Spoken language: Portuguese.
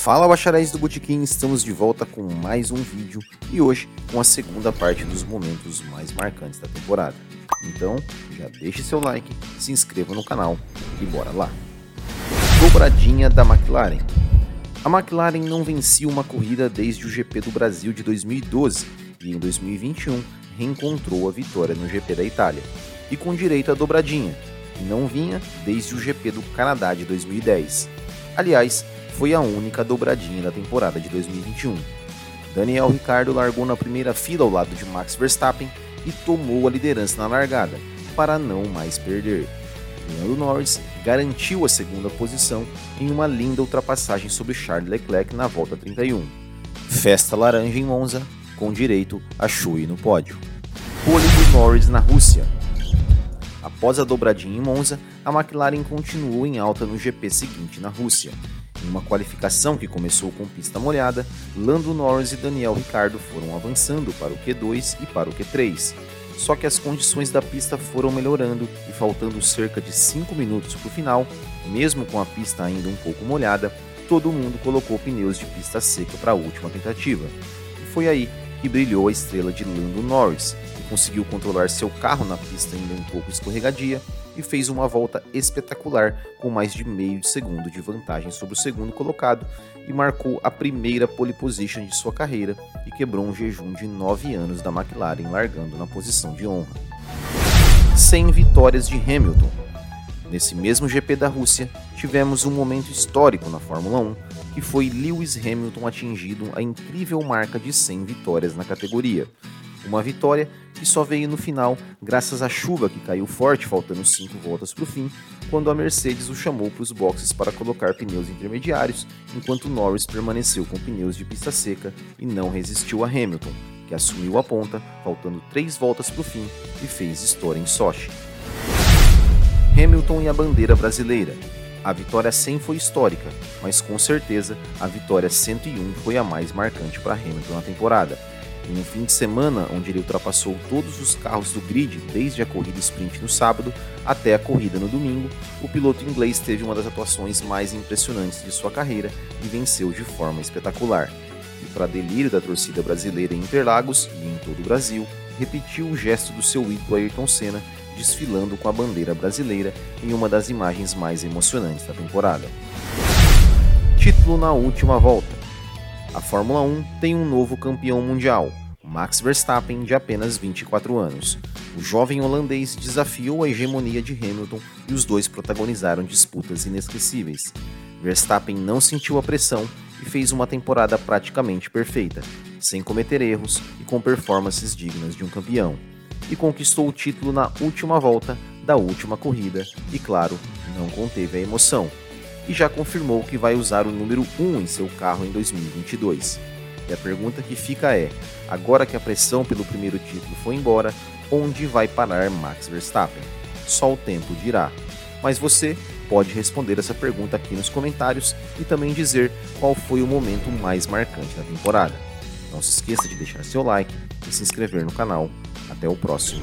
Fala bacharéis do Botequim, estamos de volta com mais um vídeo e hoje com a segunda parte dos momentos mais marcantes da temporada. Então já deixe seu like, se inscreva no canal e bora lá. Dobradinha da McLaren. A McLaren não vencia uma corrida desde o GP do Brasil de 2012 e em 2021 reencontrou a vitória no GP da Itália e com direito à dobradinha, que não vinha desde o GP do Canadá de 2010. Aliás, foi a única dobradinha da temporada de 2021. Daniel Ricciardo largou na primeira fila ao lado de Max Verstappen e tomou a liderança na largada, para não mais perder. Lando Norris garantiu a segunda posição em uma linda ultrapassagem sobre Charles Leclerc na volta 31. Festa laranja em Monza, com direito a Chui no pódio. Pole de Norris na Rússia. Após a dobradinha em Monza, a McLaren continuou em alta no GP seguinte na Rússia. Em uma qualificação que começou com pista molhada, Lando Norris e Daniel Ricciardo foram avançando para o Q2 e para o Q3. Só que as condições da pista foram melhorando e faltando cerca de 5 minutos para o final, mesmo com a pista ainda um pouco molhada, todo mundo colocou pneus de pista seca para a última tentativa. E foi aí que brilhou a estrela de Lando Norris, conseguiu controlar seu carro na pista ainda um pouco escorregadia e fez uma volta espetacular com mais de meio de segundo de vantagem sobre o segundo colocado e marcou a primeira pole position de sua carreira e quebrou um jejum de 9 anos da McLaren largando na posição de honra. 100 vitórias de Hamilton. Nesse mesmo GP da Rússia, tivemos um momento histórico na Fórmula 1, que foi Lewis Hamilton atingindo a incrível marca de 100 vitórias na categoria, uma vitória que só veio no final graças à chuva que caiu forte, faltando 5 voltas para o fim, quando a Mercedes o chamou para os boxes para colocar pneus intermediários, enquanto Norris permaneceu com pneus de pista seca e não resistiu a Hamilton, que assumiu a ponta, faltando 3 voltas para o fim e fez história em Sochi. Hamilton e a bandeira brasileira. A vitória 100 foi histórica, mas com certeza a vitória 101 foi a mais marcante para Hamilton na temporada em um fim de semana onde ele ultrapassou todos os carros do grid desde a corrida sprint no sábado até a corrida no domingo, o piloto inglês teve uma das atuações mais impressionantes de sua carreira e venceu de forma espetacular. E para delírio da torcida brasileira em Interlagos e em todo o Brasil, repetiu o gesto do seu ídolo Ayrton Senna, desfilando com a bandeira brasileira em uma das imagens mais emocionantes da temporada. Título na última volta. A Fórmula 1 tem um novo campeão mundial, Max Verstappen, de apenas 24 anos. O jovem holandês desafiou a hegemonia de Hamilton e os dois protagonizaram disputas inesquecíveis. Verstappen não sentiu a pressão e fez uma temporada praticamente perfeita, sem cometer erros e com performances dignas de um campeão. E conquistou o título na última volta da última corrida e, claro, não conteve a emoção. E já confirmou que vai usar o número 1 em seu carro em 2022. E a pergunta que fica é: agora que a pressão pelo primeiro título foi embora, onde vai parar Max Verstappen? Só o tempo dirá. Mas você pode responder essa pergunta aqui nos comentários e também dizer qual foi o momento mais marcante da temporada. Não se esqueça de deixar seu like e se inscrever no canal. Até o próximo.